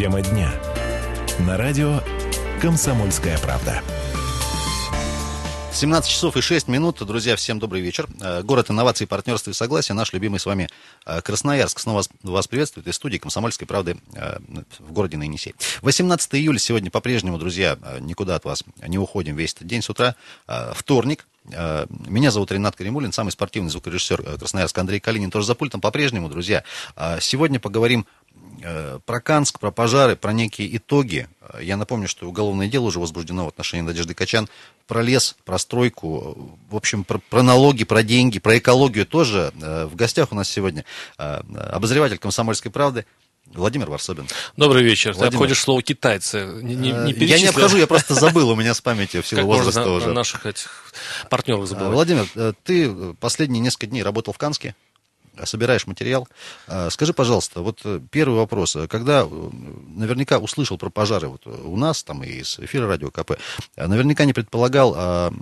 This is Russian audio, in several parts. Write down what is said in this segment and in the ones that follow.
Тема дня. На радио «Комсомольская правда». 17 часов и 6 минут. Друзья, всем добрый вечер. Э, город инноваций, партнерства и согласия. Наш любимый с вами э, Красноярск. Снова вас приветствует из студии «Комсомольской правды» э, в городе на 18 июля сегодня по-прежнему, друзья, никуда от вас не уходим весь этот день с утра. Вторник. Меня зовут Ренат Каримулин, самый спортивный звукорежиссер Красноярска Андрей Калинин, тоже за пультом по-прежнему, друзья. Сегодня поговорим про Канск, про пожары, про некие итоги. Я напомню, что уголовное дело уже возбуждено в отношении Надежды Качан. Про лес, про стройку, в общем, про, про налоги, про деньги, про экологию тоже. Э, в гостях у нас сегодня э, обозреватель «Комсомольской правды» Владимир Варсобин. Добрый вечер. Владимир. Ты обходишь слово китайцы. Не, не, не я не обхожу, я просто забыл, у меня с памятью в силу возраста можно уже. наших этих партнеров забывать. Владимир, ты последние несколько дней работал в Канске собираешь материал. А, скажи, пожалуйста, вот э, первый вопрос. Когда э, наверняка услышал про пожары вот у нас, там и из эфира радио КП, а наверняка не предполагал, а,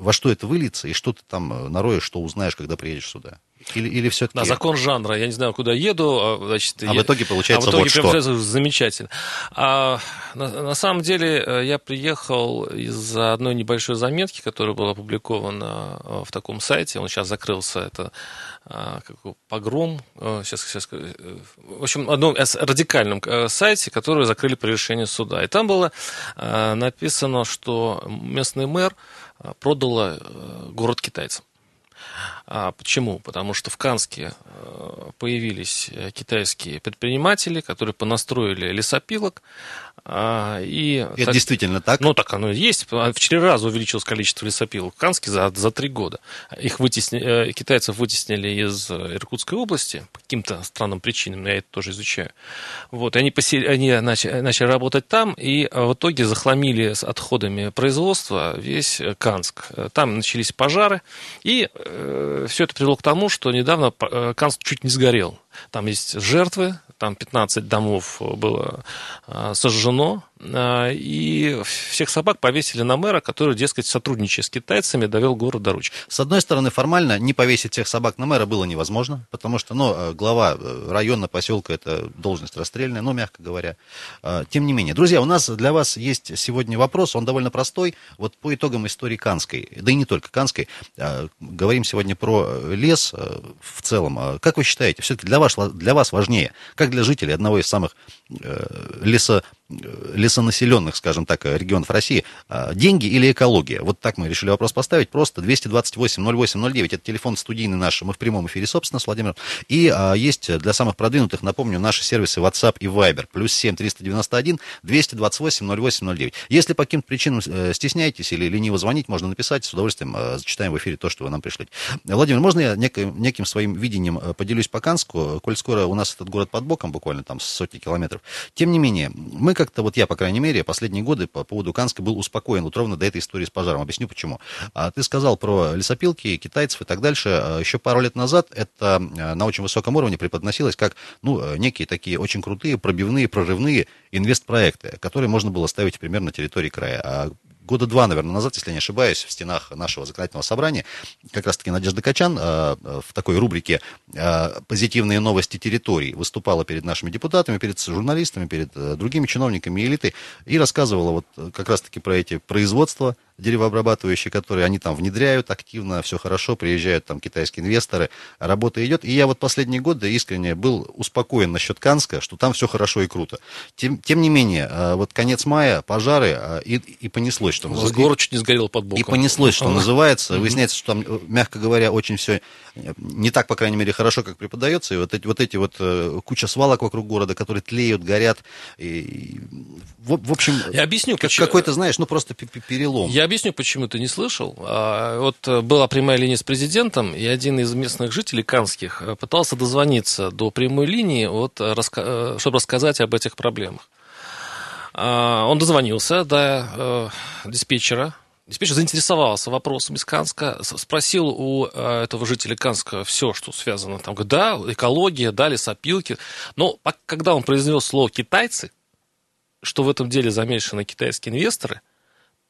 во что это выльется, и что ты там э, нароешь, что узнаешь, когда приедешь сюда? Или, или все-таки... Да, закон жанра. Я не знаю, куда еду. А, значит, а я... в итоге получается а в итоге вот что. получается замечательно. А, на, на самом деле я приехал из-за одной небольшой заметки, которая была опубликована в таком сайте. Он сейчас закрылся. Это а, как, погром, сейчас, а, сейчас, э, в общем, одном радикальном э, сайте, который закрыли по решению суда. И там было написано, что местный мэр продал город китайцам. А почему? Потому что в Канске появились китайские предприниматели, которые понастроили лесопилок, и, Это так, действительно так? Ну, так оно и есть. В четыре раза увеличилось количество лесопилок в Канске за, за три года. Их вытесни, э, китайцев вытеснили из Иркутской области по каким-то странным причинам, я это тоже изучаю. Вот, и они, посели, они начали, начали работать там, и в итоге захламили с отходами производства весь Канск. Там начались пожары, и э, все это привело к тому, что недавно э, Канск чуть не сгорел. Там есть жертвы, там 15 домов было а, сожжено, и всех собак повесили на мэра, который, дескать, сотрудничая с китайцами, довел город до ручки. С одной стороны, формально не повесить всех собак на мэра было невозможно, потому что, ну, э, глава э, района, поселка, это должность расстрельная, ну, мягко говоря. А, тем не менее, друзья, у нас для вас есть сегодня вопрос, он довольно простой. Вот по итогам истории Канской, да и не только Канской, говорим сегодня про лес э, в целом. Как вы считаете, все-таки для вас, для вас важнее, как для жителей одного из самых леса лесонаселенных, скажем так, регионов России, а, деньги или экология? Вот так мы решили вопрос поставить. Просто 228-08-09, это телефон студийный наш, мы в прямом эфире, собственно, с Владимиром. И а, есть для самых продвинутых, напомню, наши сервисы WhatsApp и Viber, плюс 7 391 228 08 09. Если по каким-то причинам э, стесняетесь или лениво звонить, можно написать, с удовольствием э, зачитаем в эфире то, что вы нам пришлете. Владимир, можно я неким, неким своим видением э, поделюсь по Канску, коль скоро у нас этот город под боком, буквально там сотни километров. Тем не менее, мы как-то, вот я, по крайней мере, последние годы по поводу Канска был успокоен, вот ровно до этой истории с пожаром. Объясню почему. А ты сказал про лесопилки, китайцев и так дальше. А, Еще пару лет назад это а, на очень высоком уровне преподносилось как, ну, э, некие такие очень крутые, пробивные, прорывные инвестпроекты, которые можно было ставить, примерно на территории края. А года два, наверное, назад, если не ошибаюсь, в стенах нашего законодательного собрания, как раз-таки Надежда Качан э, в такой рубрике э, «Позитивные новости территорий» выступала перед нашими депутатами, перед журналистами, перед э, другими чиновниками элиты и рассказывала вот как раз-таки про эти производства, деревообрабатывающие, которые они там внедряют активно, все хорошо, приезжают там китайские инвесторы, работа идет. И я вот последние годы искренне был успокоен насчет Канска, что там все хорошо и круто. Тем, тем не менее, а, вот конец мая, пожары, а, и, и понеслось, что называется. Город чуть не сгорел под боком. И понеслось, что называется. Выясняется, что там, мягко говоря, очень все не так, по крайней мере, хорошо, как преподается. И вот эти вот, эти вот э, куча свалок вокруг города, которые тлеют, горят. И, в, в общем, я объясню, как, какой-то, знаешь, ну просто перелом. Я объясню, почему ты не слышал. А, вот э, была прямая линия с президентом, и один из местных жителей канских э, пытался дозвониться до прямой линии, вот, чтобы рассказать об этих проблемах. А, он дозвонился до диспетчера Диспетчер заинтересовался вопросом из Канска, спросил у э, этого жителя Канска все, что связано. Там, да, экология, да, лесопилки. Но когда он произнес слово «китайцы», что в этом деле замешаны китайские инвесторы,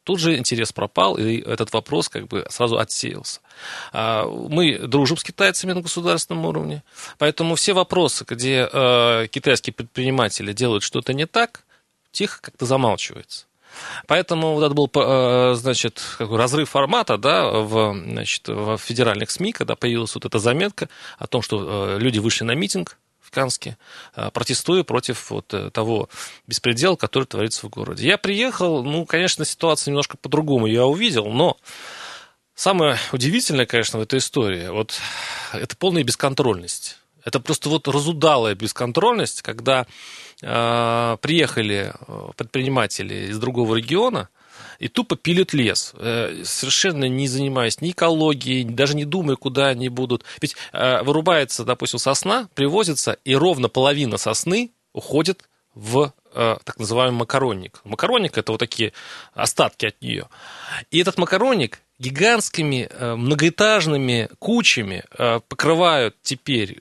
Тут же интерес пропал, и этот вопрос как бы сразу отсеялся. А, мы дружим с китайцами на государственном уровне, поэтому все вопросы, где э, китайские предприниматели делают что-то не так, тихо как-то замалчивается. Поэтому вот это был, э, значит, разрыв формата, да, в, значит, в федеральных СМИ, когда появилась вот эта заметка о том, что э, люди вышли на митинг в Канске, э, протестуя против вот того беспредела, который творится в городе. Я приехал, ну, конечно, ситуация немножко по-другому я увидел, но самое удивительное, конечно, в этой истории, вот это полная бесконтрольность. Это просто вот разудалая бесконтрольность, когда э, приехали э, предприниматели из другого региона и тупо пилят лес, э, совершенно не занимаясь ни экологией, даже не думая, куда они будут. Ведь э, вырубается, допустим, сосна, привозится, и ровно половина сосны уходит в э, так называемый макаронник. Макаронник – это вот такие остатки от нее. И этот макаронник гигантскими многоэтажными кучами покрывают теперь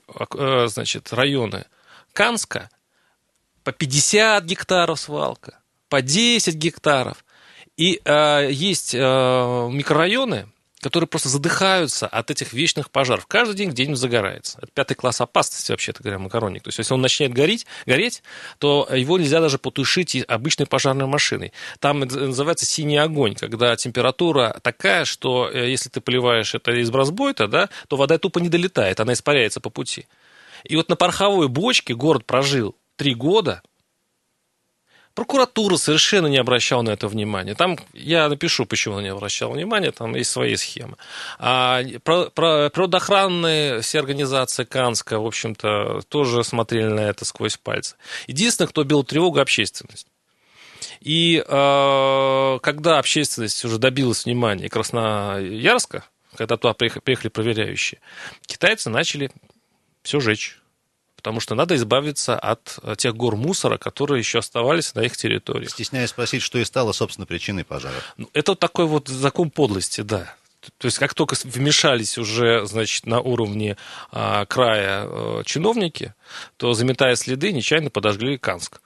значит, районы Канска по 50 гектаров свалка, по 10 гектаров. И есть микрорайоны, которые просто задыхаются от этих вечных пожаров. Каждый день где-нибудь загорается. Это пятый класс опасности, вообще-то говоря, макаронник. То есть, если он начнет гореть, гореть, то его нельзя даже потушить обычной пожарной машиной. Там называется синий огонь, когда температура такая, что э, если ты поливаешь это из бразбойта, да, то вода тупо не долетает, она испаряется по пути. И вот на пороховой бочке город прожил три года – Прокуратура совершенно не обращала на это внимания. Там я напишу, почему она не обращала внимания, там есть свои схемы. А про, про, природоохранные все организации Канска, в общем-то, тоже смотрели на это сквозь пальцы. Единственное, кто бил тревогу, общественность. И э, когда общественность уже добилась внимания Красноярска, когда туда приехали, проверяющие, китайцы начали все жечь потому что надо избавиться от э, тех гор мусора, которые еще оставались на их территории. Стесняюсь спросить, что и стало, собственно, причиной пожара. Ну, это такой вот закон подлости, да. То есть, как только вмешались уже, значит, на уровне а, края а, чиновники, то, заметая следы, нечаянно подожгли Канск.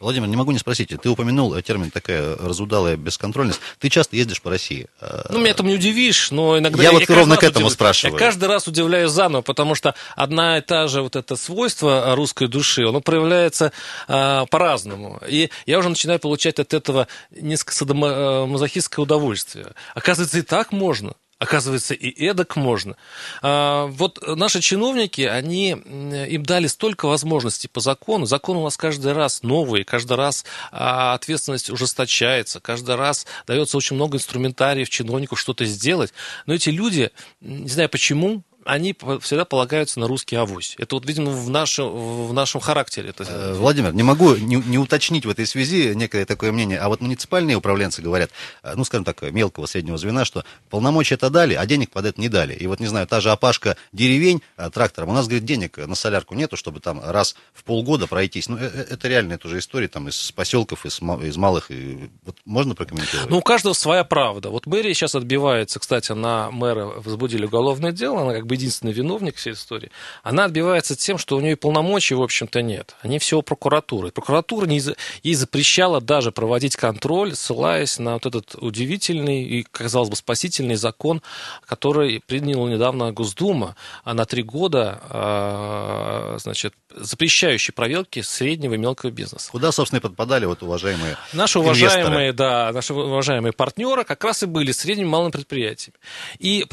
Владимир, не могу не спросить, ты упомянул термин такая разудалая бесконтрольность. Ты часто ездишь по России. Ну, меня это не удивишь, но иногда... Я, я вот ровно к этому удив... спрашиваю. Я каждый раз удивляюсь заново, потому что одна и та же вот это свойство русской души, оно проявляется а, по-разному. И я уже начинаю получать от этого несколько садомазохистское удовольствие. Оказывается, и так можно. Оказывается, и эдак можно. А, вот наши чиновники, они, им дали столько возможностей по закону. Закон у нас каждый раз новый, каждый раз а, ответственность ужесточается, каждый раз дается очень много инструментариев чиновнику что-то сделать. Но эти люди, не знаю почему, они всегда полагаются на русский авось. Это вот, видимо, в нашем, в нашем характере. Это... Э, Владимир, не могу не, не уточнить в этой связи некое такое мнение, а вот муниципальные управленцы говорят, э, ну, скажем так, мелкого среднего звена, что полномочия это дали, а денег под это не дали. И вот, не знаю, та же опашка деревень э, трактором, у нас, говорит, денег на солярку нету, чтобы там раз в полгода пройтись. Ну, это реально, это уже история там из поселков, из, из малых. И, вот можно прокомментировать? Ну, у каждого своя правда. Вот мэрия сейчас отбивается, кстати, на мэра возбудили уголовное дело, она как бы единственный виновник всей истории, она отбивается тем, что у нее полномочий, в общем-то, нет. Они все у прокуратуры. Прокуратура не, ей запрещала даже проводить контроль, ссылаясь на вот этот удивительный и, казалось бы, спасительный закон, который приняла недавно Госдума а на три года, а, значит, запрещающий проверки среднего и мелкого бизнеса. Куда, собственно, и подпадали вот уважаемые Наши уважаемые, да, наши уважаемые партнеры как раз и были средними и малыми предприятиями. И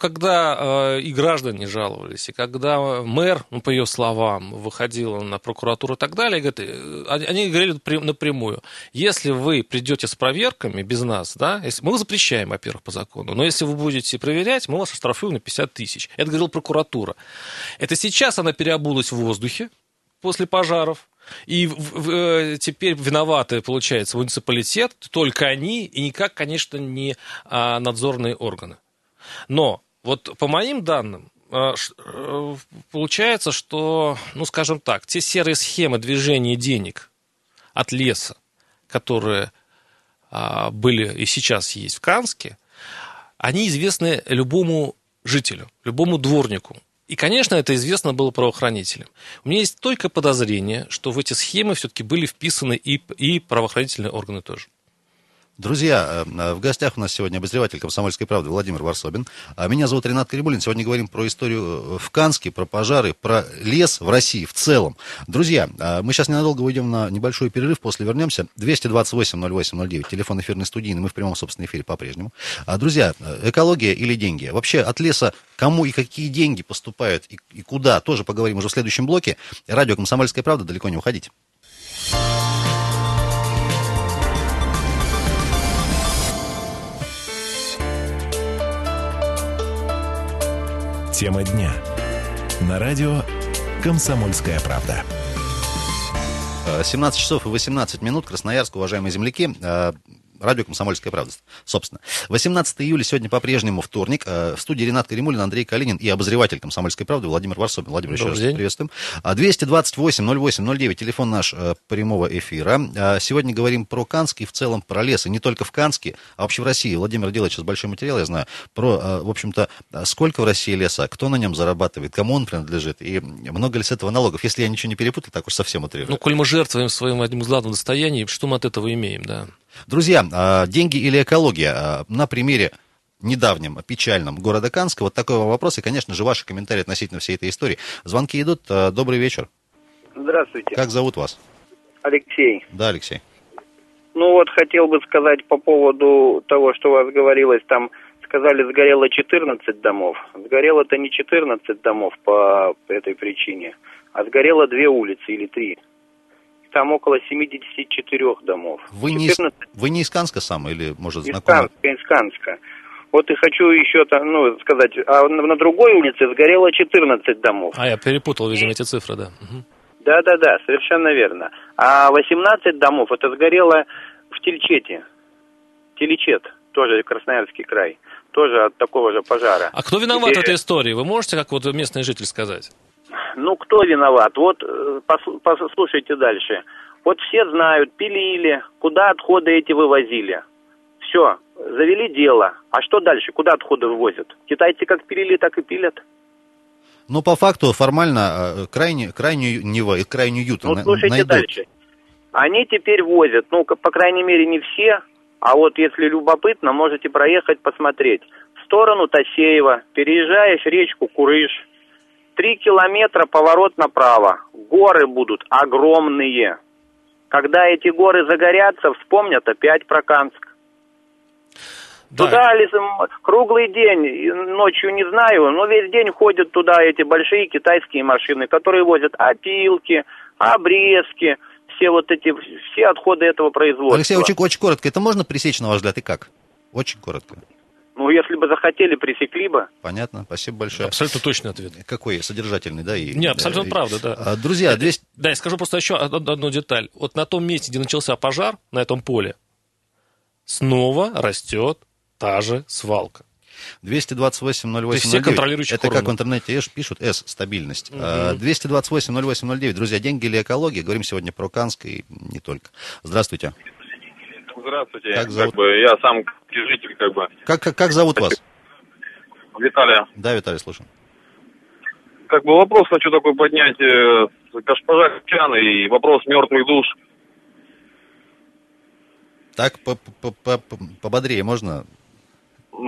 когда и граждане жаловались, и когда мэр, ну, по ее словам, выходил на прокуратуру и так далее, говорит, э, они говорили напрямую, если вы придете с проверками без нас, да, если, мы запрещаем, во-первых, по закону, но если вы будете проверять, мы вас оштрафуем на 50 тысяч. Это говорила прокуратура. Это сейчас она переобулась в воздухе после пожаров, и э, теперь виноваты, получается, муниципалитет, только они, и никак, конечно, не а, надзорные органы. Но вот по моим данным, а, э, получается, что, ну, скажем так, те серые схемы движения денег от леса, которые а, были и сейчас есть в Канске, они известны любому жителю, любому дворнику. И, конечно, это известно было правоохранителям. У меня есть только подозрение, что в эти схемы все-таки были вписаны и, и правоохранительные органы тоже. Друзья, э, в гостях у нас сегодня обозреватель «Комсомольской правды» Владимир Варсобин. А меня зовут Ренат Карибулин. Сегодня говорим про историю э, в Канске, про пожары, про лес в России в целом. Друзья, э, мы сейчас ненадолго уйдем на небольшой перерыв, после вернемся. 228-08-09, телефон эфирной студии, мы в прямом, собственном эфире по-прежнему. А, друзья, экология или деньги? Вообще от леса кому и какие деньги поступают и, куда, тоже поговорим уже в следующем блоке. Радио «Комсомольская правда», далеко не уходите. Тема дня. На радио «Комсомольская правда». 17 часов и 18 минут. Красноярск, уважаемые земляки. Э, Радио «Комсомольская правда», собственно. 18 июля, сегодня по-прежнему вторник. Э, в студии Ренат Каримулин, Андрей Калинин и обозреватель «Комсомольской правды» Владимир Варсобин. Владимир, еще раз день. приветствуем. 228-08-09, а, телефон наш э, прямого эфира. Э, сегодня говорим про Канск и в целом про лес. И не только в Канске, а вообще в России. Владимир делает сейчас большой материал, я знаю, про, в общем-то, сколько в России леса, кто на нем зарабатывает, кому он принадлежит, и много ли с этого налогов. Если я ничего не перепутал, так уж совсем утрирую. Ну, коль мы жертвуем своим одним из главных достояний, что мы от этого имеем, да? Друзья, а, деньги или экология? А, на примере недавнем, печальном города Канска. Вот такой вопрос. И, конечно же, ваши комментарии относительно всей этой истории. Звонки идут. А, добрый вечер. Здравствуйте. Как зовут вас? Алексей. Да, Алексей. Ну вот хотел бы сказать по поводу того, что у вас говорилось, там сказали, сгорело 14 домов. Сгорело-то не 14 домов по этой причине, а сгорело две улицы или три там около 74 домов. Вы, 14... не, из, вы не из Канска сам или, может, знакомы? Из Канска, из Канска. Вот и хочу еще ну, сказать, а на другой улице сгорело 14 домов. А, я перепутал, видимо, эти цифры, да. Да-да-да, совершенно верно. А 18 домов это сгорело в Тельчете. Телечет, тоже Красноярский край. Тоже от такого же пожара. А кто виноват Теперь... в этой истории? Вы можете, как вот местный житель, сказать? Ну, кто виноват? Вот э, послушайте дальше. Вот все знают, пилили, куда отходы эти вывозили. Все, завели дело. А что дальше? Куда отходы вывозят? Китайцы как пилили, так и пилят. Ну, по факту, формально, э, крайне, крайнюю Нева и крайнюю Юту Ну, слушайте найдут. дальше. Они теперь возят, ну, по крайней мере, не все, а вот если любопытно, можете проехать, посмотреть. В сторону Тасеева, переезжаешь речку Курыш, Три километра поворот направо. Горы будут огромные. Когда эти горы загорятся, вспомнят опять про Канск. Да. Туда круглый день, ночью не знаю, но весь день ходят туда эти большие китайские машины, которые возят опилки, обрезки, все вот эти, все отходы этого производства. Алексей, очень, очень коротко, это можно пресечь, на ваш взгляд, и как? Очень коротко. Ну, если бы захотели, пресекли бы. Понятно, спасибо большое. Абсолютно точный ответ. Какой содержательный, да? И, Не, абсолютно и, правда, да. А, друзья, 200... Да, я скажу просто еще одну деталь. Вот на том месте, где начался пожар, на этом поле, снова растет та же свалка. 228-08-09. Все контролирующие Это как в интернете пишут, S, стабильность. Угу. 228-08-09. Друзья, деньги или экология? Говорим сегодня про Канск и не только. Здравствуйте. Здравствуйте. Как зовут? Как бы, я сам житель, как бы. Как, как, как зовут вас? Виталия. Да, Виталий, слушаю. Как бы вопрос хочу такой поднять. Э, госпожа Качан и вопрос мертвых душ. Так, пободрее можно?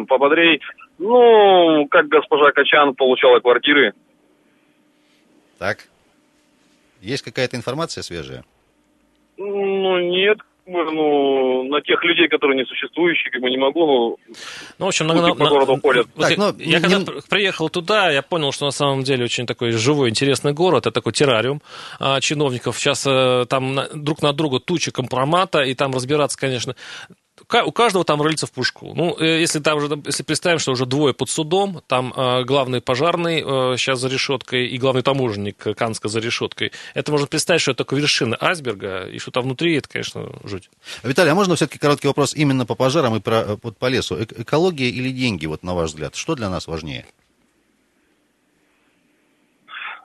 Пободрее. Ну, как госпожа Качан получала квартиры. Так. Есть какая-то информация свежая? Ну, нет, ну, на тех людей, которые несуществующие, как бы не могу, ну, ну в общем, на, на, по городу ходят. Вот так, ну, я не... когда приехал туда, я понял, что на самом деле очень такой живой, интересный город, это такой террариум а, чиновников. Сейчас а, там на, друг на друга туча компромата, и там разбираться, конечно, у каждого там рыльца в пушку. Ну, э, если там уже, если представим, что уже двое под судом, там э, главный пожарный э, сейчас за решеткой и главный таможенник Канска за решеткой, это можно представить, что это только вершина айсберга, и что там внутри, это, конечно, жуть. Виталий, а можно все-таки короткий вопрос именно по пожарам и про, вот, по лесу? Экология или деньги, вот на ваш взгляд? Что для нас важнее?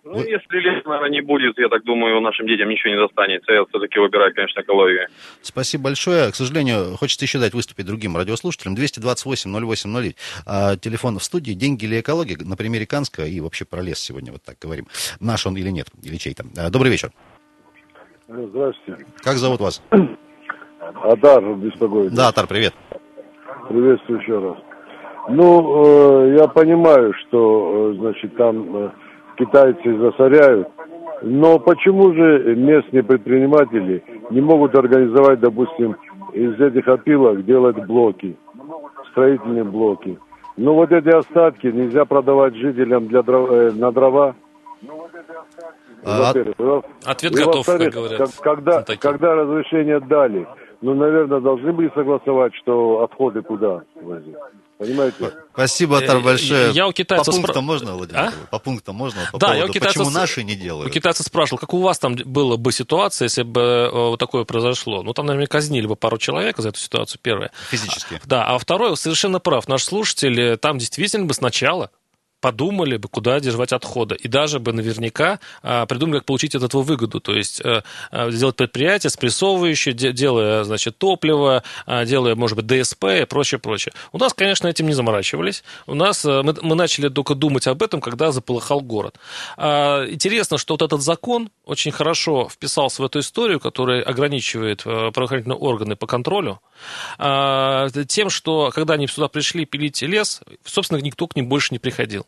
Ну, Вы... если лес, наверное, не будет, я так думаю, нашим детям ничего не достанется. Я все-таки выбираю, конечно, экологию. Спасибо большое. К сожалению, хочется еще дать выступить другим радиослушателям. 228-08-09. А, телефон в студии. Деньги или экология? На примере Канска и вообще про лес сегодня вот так говорим. Наш он или нет, или чей-то. А, добрый вечер. Здравствуйте. Как зовут вас? Атар беспокоит. Да, Атар, привет. Приветствую еще раз. Ну, э, я понимаю, что, э, значит, там э, китайцы засоряют, но почему же местные предприниматели не могут организовать, допустим, из этих опилок делать блоки, строительные блоки? Ну, вот эти остатки нельзя продавать жителям для дров, э, на дрова. А. Ответ И готов, как говорят. когда, когда разрешение дали, ну, наверное, должны были согласовать, что отходы куда возить. Понимаете? Спасибо, Атар, Э, большое. я у китайцев По спра- пунктам можно, Владимир? А? По пунктам можно? По Да, я у поводу, китайцев Почему наши не У делают? китайцев спрашивал, как у вас там была бы ситуация, если бы э, вот такое произошло? Ну, там, наверное, казнили бы пару человек за эту ситуацию, первое. Физически. Да, а второе, совершенно прав, наш слушатель, э, там действительно бы сначала подумали бы, куда держать отходы. И даже бы наверняка а, придумали, как получить от этого выгоду. То есть а, а, сделать предприятие спрессовывающее, де- делая, значит, топливо, а, делая, может быть, ДСП и прочее, прочее. У нас, конечно, этим не заморачивались. У нас, а, мы, мы начали только думать об этом, когда заполыхал город. А, интересно, что вот этот закон очень хорошо вписался в эту историю, которая ограничивает правоохранительные органы по контролю, тем, что когда они сюда пришли пилить лес, собственно, никто к ним больше не приходил.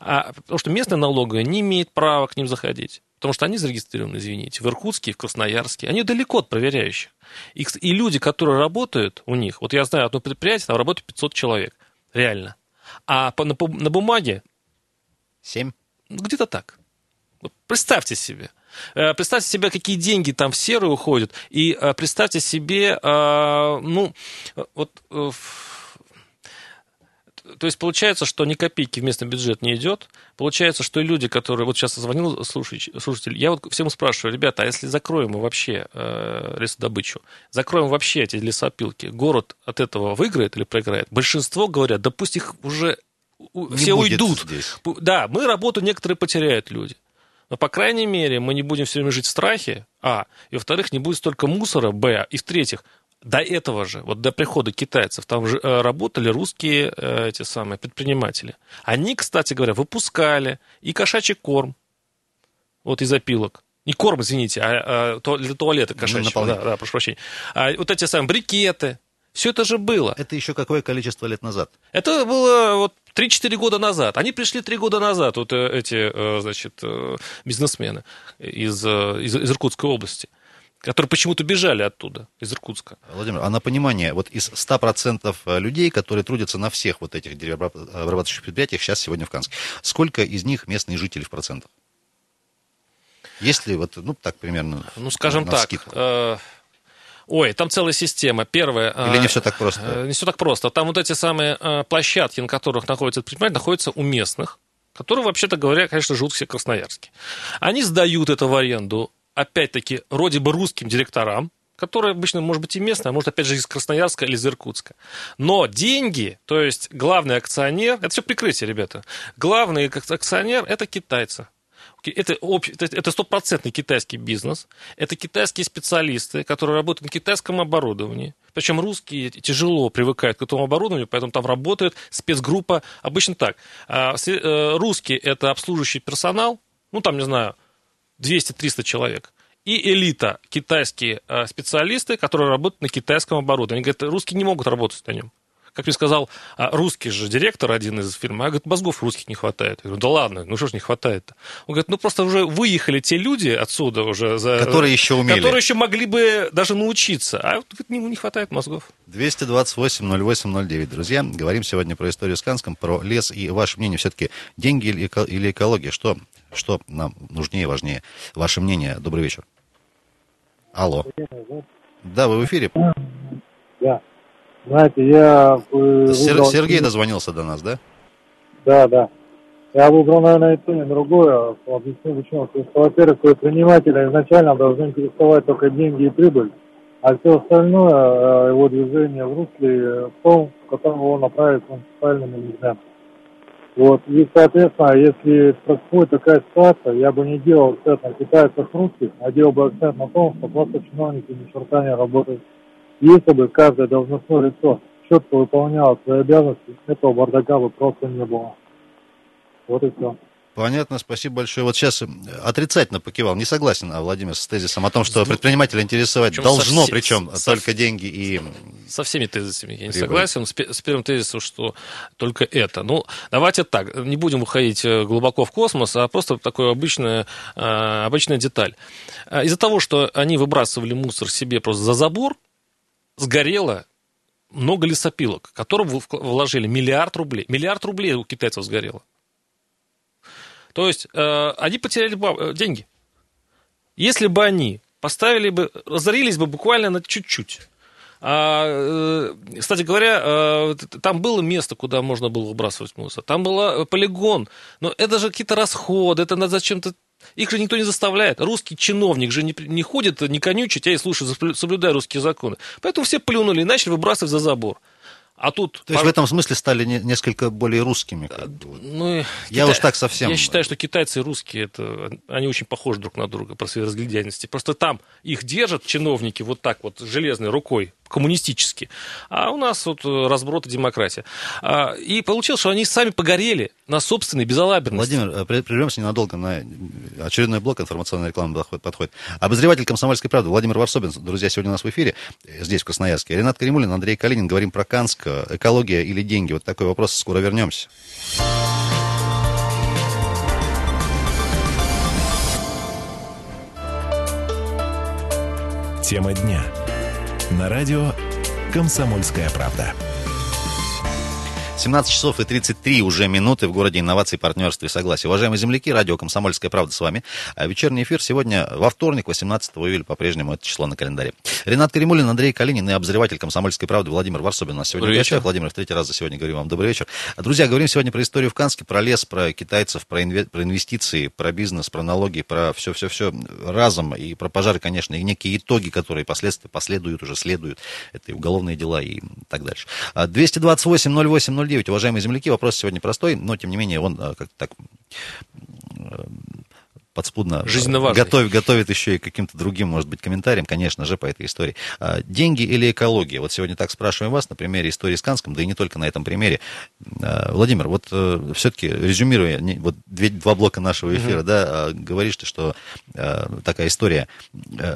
А, потому что местная налоговая не имеет права к ним заходить. Потому что они зарегистрированы, извините, в Иркутске, в Красноярске. Они далеко от проверяющих. И, и люди, которые работают у них, вот я знаю одно предприятие, там работает 500 человек. Реально. А по, на, на бумаге Семь? ну, где-то так. Представьте себе. Э, Представьте себе, какие деньги там в серую уходят. И э, представьте себе, э, ну, вот... То есть получается, что ни копейки в местный бюджет не идет. Получается, что и люди, которые... Вот сейчас звонил слушатель, я вот всем спрашиваю, ребята, а если закроем мы вообще э, лесодобычу, закроем вообще эти лесопилки, город от этого выиграет или проиграет? Большинство говорят, да пусть их уже Не все уйдут. здесь. Да, мы работу некоторые потеряют люди. Но, по крайней мере, мы не будем все время жить в страхе, а. И, во-вторых, не будет столько мусора, б. И, в-третьих, до этого же, вот до прихода китайцев, там же э, работали русские э, эти самые предприниматели. Они, кстати говоря, выпускали и кошачий корм, вот из опилок. Не корм, извините, а, а, для туалета кошачьего. Да, да, прошу прощения. А, вот эти самые брикеты. Все это же было. Это еще какое количество лет назад? Это было вот 3-4 года назад. Они пришли 3 года назад, вот э, эти, значит, бизнесмены из, из, из Иркутской области, которые почему-то бежали оттуда, из Иркутска. Владимир, а на понимание, вот из 100% людей, которые трудятся на всех вот этих деревообрабатывающих предприятиях сейчас сегодня в Канске, сколько из них местные жители в процентах? Есть ли вот, ну, так примерно, Ну, скажем на так, э, ой, там целая система. Первое... Или не э, все так просто? э, Не все так просто. Там вот эти самые э, площадки, на которых находятся предприниматели, находятся у местных, которые, вообще-то говоря, конечно, живут все в Красноярске. Они сдают это в аренду, опять-таки, вроде бы русским директорам, которые обычно, может быть, и местные, а может, опять же, из Красноярска или из Иркутска. Но деньги, то есть главный акционер, это все прикрытие, ребята, главный ак- акционер – это китайцы. Ки- Это об- это стопроцентный китайский бизнес. Это китайские специалисты, которые работают на китайском оборудовании. Причем русские тяжело привыкают к этому оборудованию, поэтому там работает спецгруппа. Обычно так. А, э, Русские – это обслуживающий персонал, ну, там, не знаю, 200-300 человек. И элита, китайские э, специалисты, которые работают на китайском оборудовании. Они говорят, русские не могут работать на нем. Как мне сказал а, русский же директор, один из фирмы, а говорит, мозгов русских не хватает. Я говорю, да ладно, ну что ж не хватает-то? Он говорит, ну просто уже выехали те люди отсюда уже. За, Которые еще умели. Которые еще могли бы даже научиться. А вот говорит, не, не хватает мозгов. 228-08-09. Друзья, говорим сегодня про историю с Канском, про лес и ваше мнение все-таки деньги или эко- или экология? Что, что нам нужнее, важнее? Ваше мнение. Добрый вечер. Алло. Да, вы в эфире. Да. Знаете, я выбрал... Сергей дозвонился до нас, да? Да, да. Я выбрал, наверное, и то, и другое. Объясню почему. Потому что, во-первых, предприниматели изначально должны интересовать только деньги и прибыль, а все остальное, э, его движение в русле, в том, в котором его направить муниципальными людьми. Вот. И, соответственно, если происходит такая ситуация, я бы не делал акцент на китайцев русских, а делал бы акцент на том, что просто чиновники ни черта не работают. Если бы каждое должностное лицо четко выполняло свои обязанности, этого бардака бы просто не было. Вот и все. Понятно, спасибо большое. Вот сейчас отрицательно покивал, не согласен, а Владимир, с тезисом о том, что предпринимателя интересовать Причем должно, все- причем со- только деньги и... Со всеми тезисами я не Прибыль. согласен. С, с первым тезисом, что только это. Ну, давайте так, не будем уходить э, глубоко в космос, а просто такая обычная, э, обычная деталь. Из-за того, что они выбрасывали мусор себе просто за забор, сгорело много лесопилок, которым вложили миллиард рублей. Миллиард рублей у китайцев сгорело. То есть э, они потеряли э, деньги. Если бы они поставили бы, разорились бы буквально на чуть-чуть. А, э, кстати говоря, э, там было место, куда можно было выбрасывать мусор. Там был полигон. Но это же какие-то расходы, это надо зачем-то... Их же никто не заставляет. Русский чиновник же не, не ходит, не конючит, а и слушай, заплю- соблюдай русские законы. Поэтому все плюнули и начали выбрасывать за забор. А тут... То есть в этом смысле стали не- несколько более русскими. как бы. Ну, и Я уж так совсем- Я считаю, что китайцы и русские, это, они очень похожи друг на друга по своей разглядяйности. Просто там их держат чиновники вот так вот железной рукой, коммунистически. А у нас вот э, разброд и демократия. А, И получилось, что они сами погорели на собственной безалаберности. Владимир, э, прервемся ненадолго на очередной блок информационной рекламы подходит. Обозреватель «Комсомольской правды» Владимир Варсобин, друзья, сегодня у нас в эфире, э, здесь, в Красноярске. Ренат Каримулин, Андрей Калинин, говорим про Канск, экология или деньги. Вот такой вопрос, скоро вернемся. Тема дня. На радио «Комсомольская правда». 17 часов и 33 уже минуты в городе инноваций, партнерства и согласия. Уважаемые земляки, радио «Комсомольская правда» с вами. А вечерний эфир сегодня во вторник, 18 июля, по-прежнему это число на календаре. Ренат Каримулин, Андрей Калинин и обозреватель «Комсомольской правды» Владимир Варсобин у нас сегодня добрый вечер. Владимир, в третий раз за сегодня говорю вам добрый вечер. Друзья, говорим сегодня про историю в Канске, про лес, про китайцев, про, инве- про инвестиции, про бизнес, про налоги, про все-все-все разом и про пожары, конечно, и некие итоги, которые последствия последуют, уже следуют. Это и уголовные дела и так дальше. А, 228 08 9. Уважаемые земляки, вопрос сегодня простой, но тем не менее он э, как-то так э, подспудно э, Жизненно важный. готовит, готовит еще и каким-то другим, может быть, комментарием, конечно же, по этой истории. А, деньги или экология? Вот сегодня так спрашиваем вас на примере истории с Канском, да и не только на этом примере. А, Владимир, вот все-таки резюмируя вот две, два блока нашего эфира, угу. да, а, говоришь ты, что такая история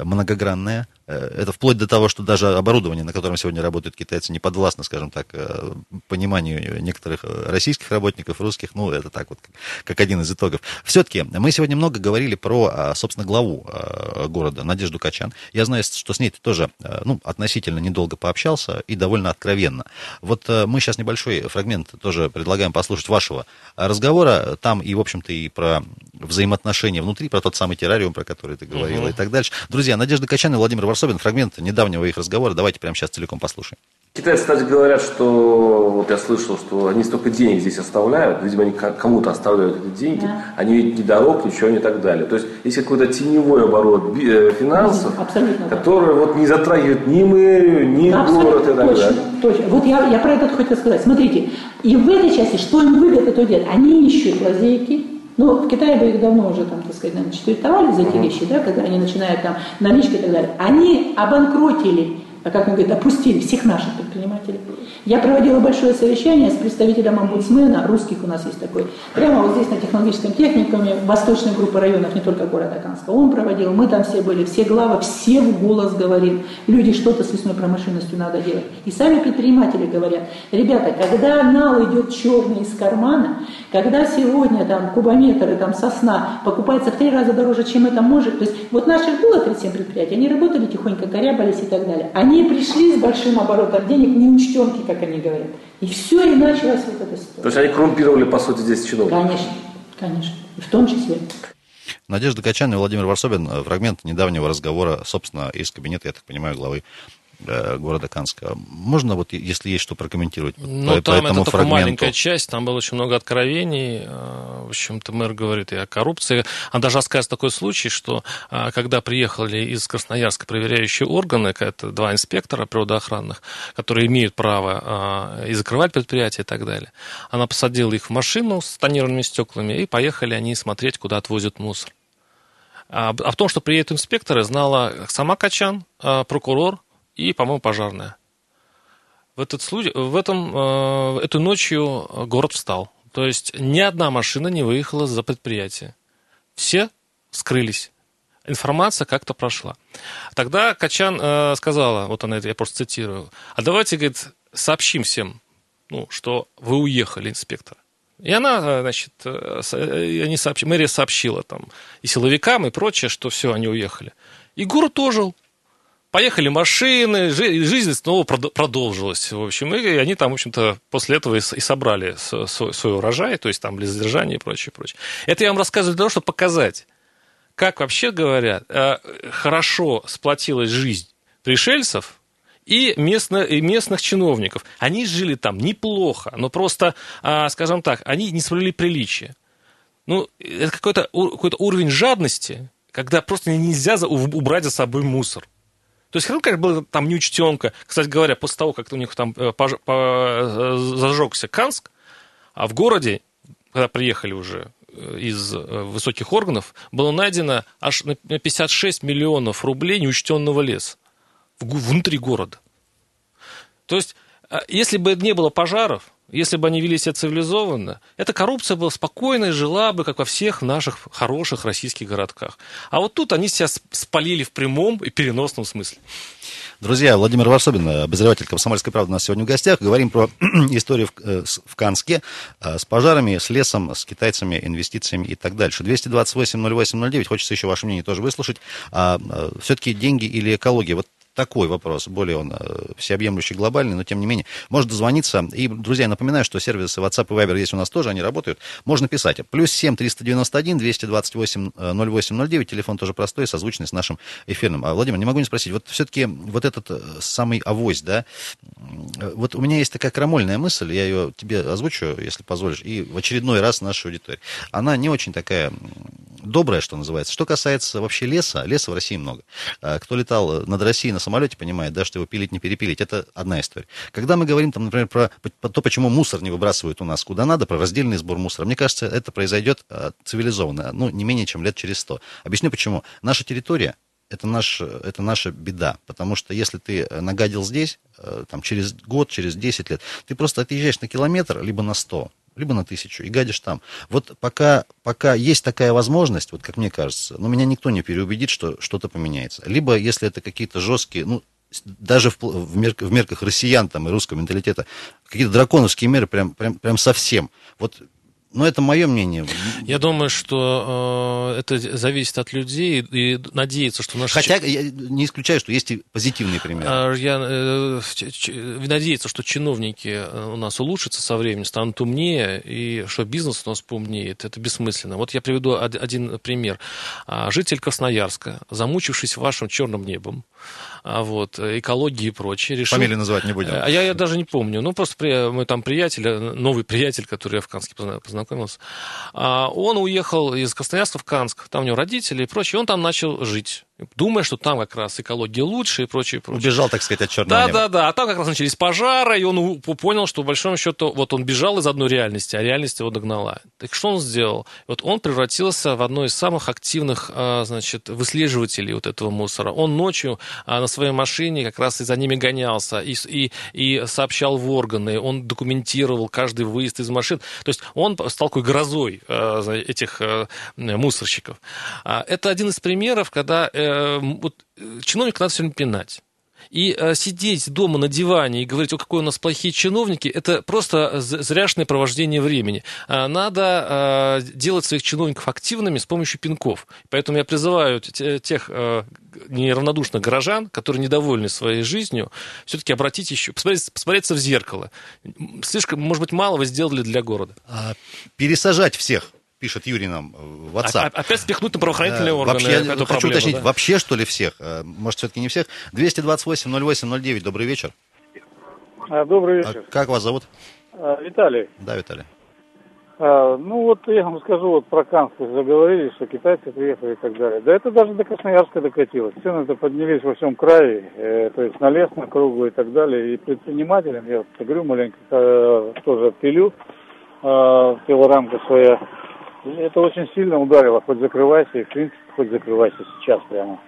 многогранная, это вплоть до того, что даже оборудование, на котором сегодня работают китайцы, не подвластно, скажем так, э, пониманию некоторых э, российских работников, русских, ну, это так вот, как- один из итогов. Все-таки мы сегодня много говорили про, а, собственно, главу э, города Надежду Качан. Я знаю, что с ней ты тоже, э, ну, относительно недолго пообщался и довольно откровенно. Вот э, мы сейчас небольшой фрагмент тоже предлагаем послушать вашего разговора. Там и, в общем-то, и про взаимоотношения внутри, про тот самый террариум, про который ты говорила Мгм. и так дальше. Друзья, Надежда Качан и Владимир Варсобин, фрагмент недавнего их разговора. Давайте прямо сейчас целиком послушаем. Китайцы, кстати, говорят, что, вот я слышал, что они столько денег здесь оставляют, видимо, они кому-то оставляют эти деньги, они ведь ни дорог, ничего, не так далее. То есть, есть какой-то теневой оборот э, финансов, Абсолютно, да. который вот не затрагивает ни мэрию, ни город и так точно, далее. точно. Вот я, я про это хотела сказать. Смотрите, и в этой части, что им выгодно, то делать. Они ищут лазейки. Ну, в Китае бы их давно уже, там, так сказать, наверное, четвертовали за эти вещи, да, когда они начинают там наличка и так далее. Они обанкротили, а как он говорит, опустили всех наших предпринимателей. Я проводила большое совещание с представителем омбудсмена, русских у нас есть такой, прямо вот здесь на технологическом техникуме, восточной группы районов, не только города Канска. Он проводил, мы там все были, все главы, все в голос говорим. Люди, что-то с лесной промышленностью надо делать. И сами предприниматели говорят, ребята, когда нал идет черный из кармана, когда сегодня там кубометры, там сосна покупается в три раза дороже, чем это может, то есть вот наших было 37 предприятий, они работали тихонько, корябались и так далее. Они пришли с большим оборотом денег, неучтенки, как они говорят. И все, и началась вот эта То ситуация. есть, они коррумпировали, по сути, здесь чиновников. Конечно, конечно. И в том числе. Надежда Качан и Владимир Варсобин. э, Фрагмент недавнего разговора, собственно, из кабинета, я так понимаю, главы города Канска. Можно вот, если есть что прокомментировать по, Ну, по там этому это только фрагменту? маленькая часть, там было очень много откровений. Э, В общем-то, мэр говорит и о коррупции. Он даже рассказывает такой случай, что э, когда приехали из Красноярска проверяющие органы, это два инспектора природоохранных, которые имеют право э, и закрывать предприятия и так далее, она посадила их в машину с тонированными стеклами, и поехали они смотреть, куда отвозят мусор. А а в том, что приедут инспекторы, знала сама Качан, э, прокурор и, по-моему, пожарная. В, этот случай, в этом, э, эту ночью город встал. То есть ни одна машина не выехала за предприятие. Все скрылись. Информация как-то прошла. Тогда Качан э, сказала, вот она это, я просто цитирую, а давайте, говорит, сообщим всем, ну, что вы уехали, инспектор. И она, э, значит, э, э, они сообщ... мэрия сообщила там и силовикам, и прочее, что все, они уехали. И город ожил. Поехали машины, жизнь снова продолжилась. В общем, и они там, в общем-то, после этого и собрали свой урожай, то есть там для задержания и прочее, прочее. Это я вам рассказываю для того, чтобы показать, как вообще говоря, хорошо сплотилась жизнь пришельцев и, местно, и местных чиновников. Они жили там неплохо, но просто, а, скажем так, они не соблюли приличия. Ну, это какой-то какой уровень жадности, когда просто нельзя убрать за собой мусор. То есть, как было там неучтенка. Кстати говоря, после того, как у них там э, пож... по... Э, зажегся Канск, а в городе, когда приехали уже э, из высоких органов, было найдено аж на 56 миллионов рублей неучтенного леса внутри города. То есть, если бы не было пожаров, если бы они вели себя цивилизованно, эта коррупция была спокойной, жила бы, как во всех наших хороших российских городках. А вот тут они себя спалили в прямом и переносном смысле. Друзья, Владимир Варсобин, обозреватель «Комсомольской правды» у нас сегодня в гостях. Говорим про историю в, э, в Канске э, с пожарами, с лесом, с китайцами, инвестициями и так дальше. 228-08-09, хочется еще ваше мнение тоже выслушать. А, все-таки деньги или экология? Вот такой вопрос, более он э, всеобъемлющий, глобальный, но тем не менее, можно дозвониться. И, друзья, напоминаю, что сервисы WhatsApp и Viber есть у нас тоже, они работают. Можно писать. Плюс 7 391 228 08 09, телефон тоже простой, созвучный с нашим эфирным. А, Владимир, не могу не спросить, вот все-таки вот этот э, самый авось, да, вот у меня есть такая крамольная мысль, я ее тебе озвучу, если позволишь, и в очередной раз нашей аудитории. Она не очень такая добрая, что называется. Что касается вообще леса, леса в России много. А, кто летал над Россией на самолете, понимает, да, что его пилить, не перепилить. Это одна история. Когда мы говорим, там, например, про то, почему мусор не выбрасывают у нас куда надо, про раздельный сбор мусора, мне кажется, это произойдет а, цивилизованно, ну, не менее чем лет через сто. Объясню почему. Наша территория, это, наш, это наша беда. Потому что если ты нагадил здесь, э, там, через год, через 10 лет, ты просто отъезжаешь на километр, либо на 100 либо на тысячу, и гадишь там. Вот пока, пока есть такая возможность, вот как мне кажется, ну, меня никто не переубедит, что что-то поменяется. Либо, если это какие-то жесткие, ну, даже в, в, мерк, в мерках россиян там, и русского менталитета, какие-то драконовские меры прям, прям, прям совсем. Вот ну, это мое мнение. Я думаю, что э, это зависит от людей и надеяться, что наши... Хотя я не исключаю, что есть и позитивные примеры. А, я э, надеяться, что чиновники э, у нас улучшатся со временем, станут умнее, и что бизнес у нас поумнеет. Это бессмысленно. Вот я приведу один пример. А, житель Красноярска, замучившись вашим черным небом, а вот, экологии и прочее. Решил... Фамилию называть не будем. А я, я даже не помню. Ну, просто при, мой там приятель, э, новый приятель, который я в Канске познакомился, а, он уехал из Красноярска в Канск, там у него родители и прочее, он там начал жить думая, что там как раз экология лучше и прочее, прочее. Убежал, так сказать, от черного да, неба. Да, да, А там как раз начались пожары, и он понял, что, по большому счету, вот он бежал из одной реальности, а реальность его догнала. Так что он сделал? Вот он превратился в одно из самых активных, а, значит, выслеживателей вот этого мусора. Он ночью а, на своей машине как раз и за ними гонялся, и, и, и сообщал в органы, он документировал каждый выезд из машин. То есть он стал такой грозой а, этих мусорщиков. Это один из примеров, когда э, Э, вот, э, чиновника надо все время пинать. И э, сидеть дома на диване и говорить, о, какой у нас плохие чиновники, это просто зряшное провождение времени. А надо э, делать своих чиновников активными с помощью пинков. Поэтому я призываю тех э, неравнодушных горожан, которые недовольны своей жизнью, все-таки обратить еще, посмотреть, посмотреться в зеркало. Слишком, может быть, мало вы сделали для города. А, пересажать всех пишет Юрий нам в WhatsApp. А, опять спихнуть на правоохранительные органы вообще, эту Хочу проблему, уточнить, да? вообще что ли всех? Э, может, все-таки не всех? 228-08-09, добрый вечер. А, добрый вечер. А как вас зовут? А, Виталий. Да, Виталий. А, ну вот я вам скажу, вот про Канск заговорили, что китайцы приехали и так далее. Да это даже до Красноярска докатилось. Цены-то поднялись во всем крае, э, то есть на лес, на кругу и так далее. И предпринимателям, я вот говорю маленько, э, тоже пилю э, пилорамка своя, это очень сильно ударило, хоть закрывайся, и в принципе хоть закрывайся сейчас прямо.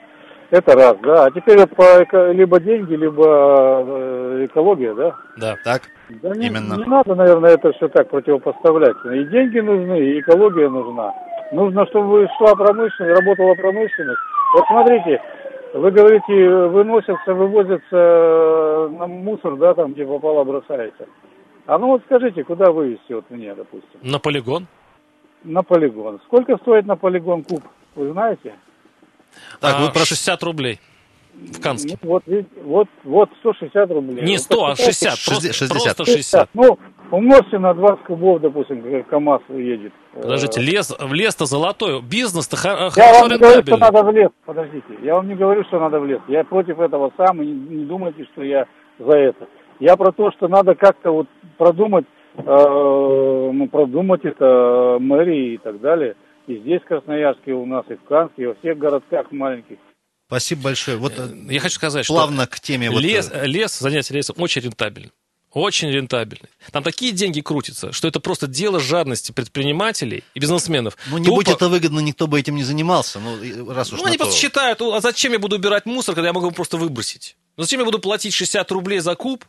Это раз, да. А теперь вот по либо деньги, либо э, экология, да? Да. Так, Да не, Именно. не надо, наверное, это все так противопоставлять. И деньги нужны, и экология нужна. Нужно, чтобы шла промышленность, работала промышленность. Вот смотрите, вы говорите, выносятся, вывозятся э, на мусор, да, там, где попало, бросается. А ну вот скажите, куда вывезти вот мне, допустим? На полигон. На полигон. Сколько стоит на полигон куб? Вы знаете? Так, А, вы про 60 рублей. В Канске. Ну, вот, видите, вот, вот 160 рублей. Не Вот 100, а посчитайте. 60. Просто, 60. просто 60. Ну, умножьте на 20 кубов, допустим, как КАМАЗ едет. Подождите, Э, лес, в лес-то золотой. Бизнес-то хо- Я хорошо вам не говорю, что надо в лес. Подождите. Я вам не говорю, что надо в лес. Я против этого сам, и не, не думайте, что я за это. Я про то, что надо как-то вот продумать, ну, продумать это мэрии и так далее. И здесь, в Красноярске у нас, и в Канске, и во всех городках маленьких. спасибо большое. Вот э, Я хочу сказать, что плавно к теме. вот, лес, э, лес, занятие лесом очень рентабельно. Очень рентабельный. Там такие деньги крутятся, что это просто дело жадности предпринимателей и бизнесменов. Ну, не Тупо- будь это выгодно, никто бы этим не занимался. Ну, раз уж Ну, они то. просто считают, «Ну, а зачем я буду убирать мусор, когда я могу его просто выбросить? Ну, зачем я буду платить 60 рублей за куб,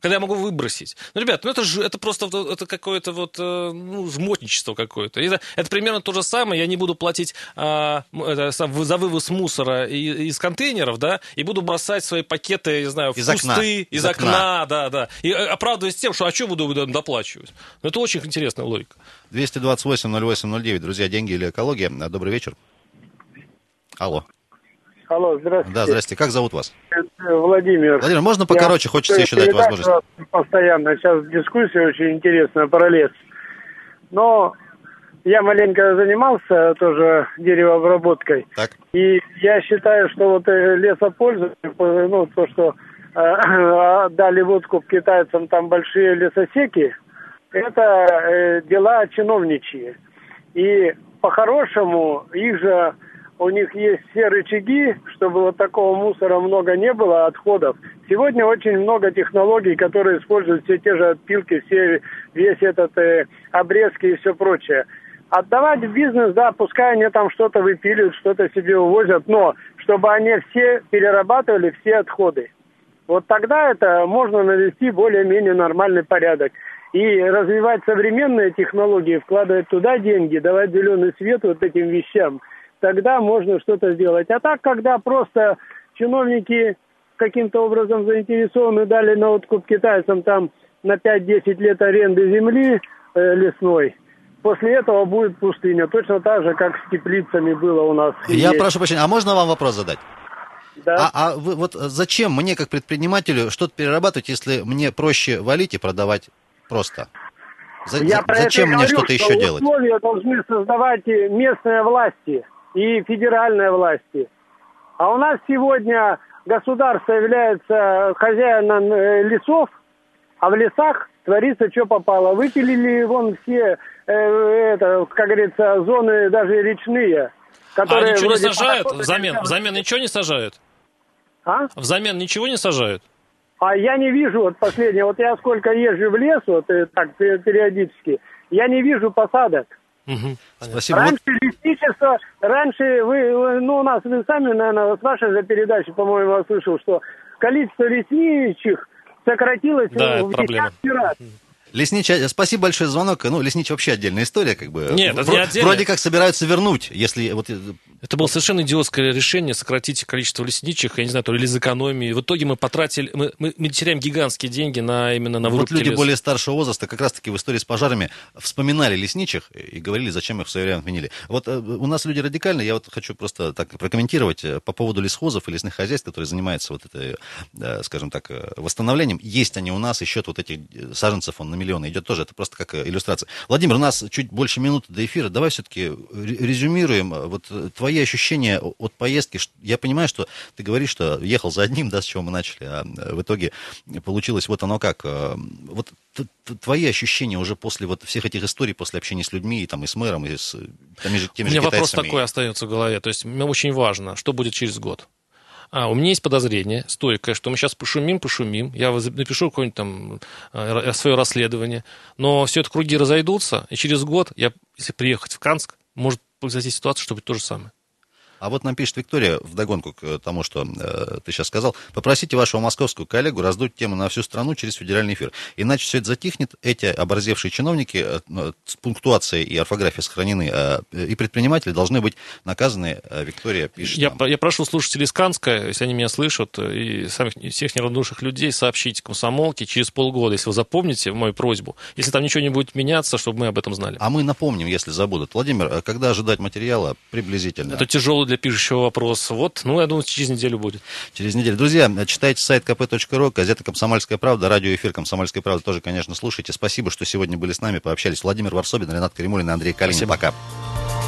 когда я могу выбросить? Ну, ребят, ну это же это просто это какое-то вот э, ну, жмотничество какое-то. Это, это примерно то же самое. Я не буду платить а, это, за вывоз мусора и- из контейнеров, да, и буду бросать свои пакеты, я не знаю, в Из кусты, окна. из, Из окна, окна. да, да. И э, оправдываясь тем, что а что буду доплачивать? Ну, это очень интересная логика. 228-08-09. Друзья, деньги или экология? Добрый вечер. Алло. Алло, здравствуйте. Да, здрасте. Как зовут вас? Это Владимир. Владимир, можно покороче? Хочется еще дать возможность. Постоянно. Сейчас дискуссия очень интересная про лес. Но я маленько занимался тоже деревообработкой. Так. И я считаю, что вот э, лесопользование, ну, то, что э, дали в откуп китайцам там большие лесосеки, это э, дела чиновничьи. И по-хорошему их же у них есть все рычаги, чтобы вот такого мусора много не было, отходов. Сегодня очень много технологий, которые используют все те же отпилки, все, весь этот э, обрезки и все прочее. Отдавать в бизнес, да, пускай они там что-то выпиливают, что-то себе увозят, но чтобы они все перерабатывали все отходы. Вот тогда это можно навести более-менее нормальный порядок. И развивать современные технологии, вкладывать туда деньги, давать зеленый свет вот этим вещам, тогда можно что-то сделать. А так, когда просто чиновники каким-то образом заинтересованы, дали на откуп китайцам там на 5-10 лет аренды земли э, лесной, после этого будет пустыня. Точно так же, как с теплицами было у нас. Я Есть. прошу прощения, а можно вам вопрос задать? Да. А, а вы, вот зачем мне, как предпринимателю, что-то перерабатывать, если мне проще валить и продавать просто? За- Я за- зачем мне что-то что еще делать? Условия должны создавать местные власти и федеральные власти. А у нас сегодня государство является хозяином э, лесов, а в лесах творится, что попало. Выпилили вон все, э, это, как говорится, зоны даже речные, А которые ничего не сажают взамен? Взамен ничего не сажают? А? Взамен ничего не сажают? А я не вижу, вот последнее, вот я сколько езжу в лес, вот э, так пе- периодически, я не вижу посадок. Мгм. Спасибо. Вот Раньше лесничество, раньше вы, ну у нас вы сами, наверное, с вашей же передачи, по-моему, я слышал, что количество лесничих сократилось Да, в десятки раз. Леснич, а, спасибо большое за звонок. Ну, Леснич вообще отдельная история, как бы. Нет, это Вро- не отдельная. Вроде как собираются вернуть, если вот э, Это было совершенно идиотское решение сократить количество лесничих, я не знаю, то ли из экономии. В итоге мы потратили, мы, мы, мы теряем гигантские деньги на именно на вот вырубки люди леса. более старшего возраста как раз-таки в истории с пожарами вспоминали лесничих и говорили, зачем их в свое время отменили. Вот э, у нас люди радикальные, я вот хочу просто так прокомментировать э, по поводу лесхозов и лесных хозяйств, которые занимаются вот этой, скажем так, восстановлением. Есть они у нас, и счет вот этих саженцев, он на миллионы идет тоже, это просто как э, иллюстрация. Владимир, у нас чуть больше минуты до эфира, давай все-таки резюмируем э, вот э, твои ощущения от поездки. Я понимаю, что ты говоришь, что ехал за одним, да, с чего мы начали, а в итоге получилось вот оно как. Вот твои ощущения уже после вот всех этих историй, после общения с людьми, и, там, и с мэром, и с теми же, У теми же меня вопрос китайцами. такой остается в голове. То есть мне очень важно, что будет через год. А, у меня есть подозрение стойкое, что мы сейчас пошумим, пошумим, я напишу какое-нибудь там э, свое расследование, но все это круги разойдутся, и через год, я, если приехать в Канск, может произойти ситуация, что будет то же самое. А вот нам пишет Виктория, вдогонку к тому, что э, ты сейчас сказал, попросите вашего московского коллегу раздуть тему на всю страну через федеральный эфир. Иначе все это затихнет, эти оборзевшие чиновники, э, ну, с пунктуацией и орфографией сохранены, э, и предприниматели должны быть наказаны, э, Виктория пишет. Я, нам. я прошу слушателей из Канска, если они меня слышат, и самих, всех неравнодушных людей сообщить комсомолке через полгода, если вы запомните мою просьбу, если там ничего не будет меняться, чтобы мы об этом знали. А мы напомним, если забудут. Владимир, э, когда ожидать материала приблизительно? Это тяжелый для пишущего вопрос. Вот, ну, я думаю, через неделю будет. Через неделю. Друзья, читайте сайт kp.ru, газета «Комсомольская правда», радиоэфир «Комсомольская правда» тоже, конечно, слушайте. Спасибо, что сегодня были с нами, пообщались. Владимир Варсобин, Ренат Каримулин и Андрей Калинин. Спасибо. Пока.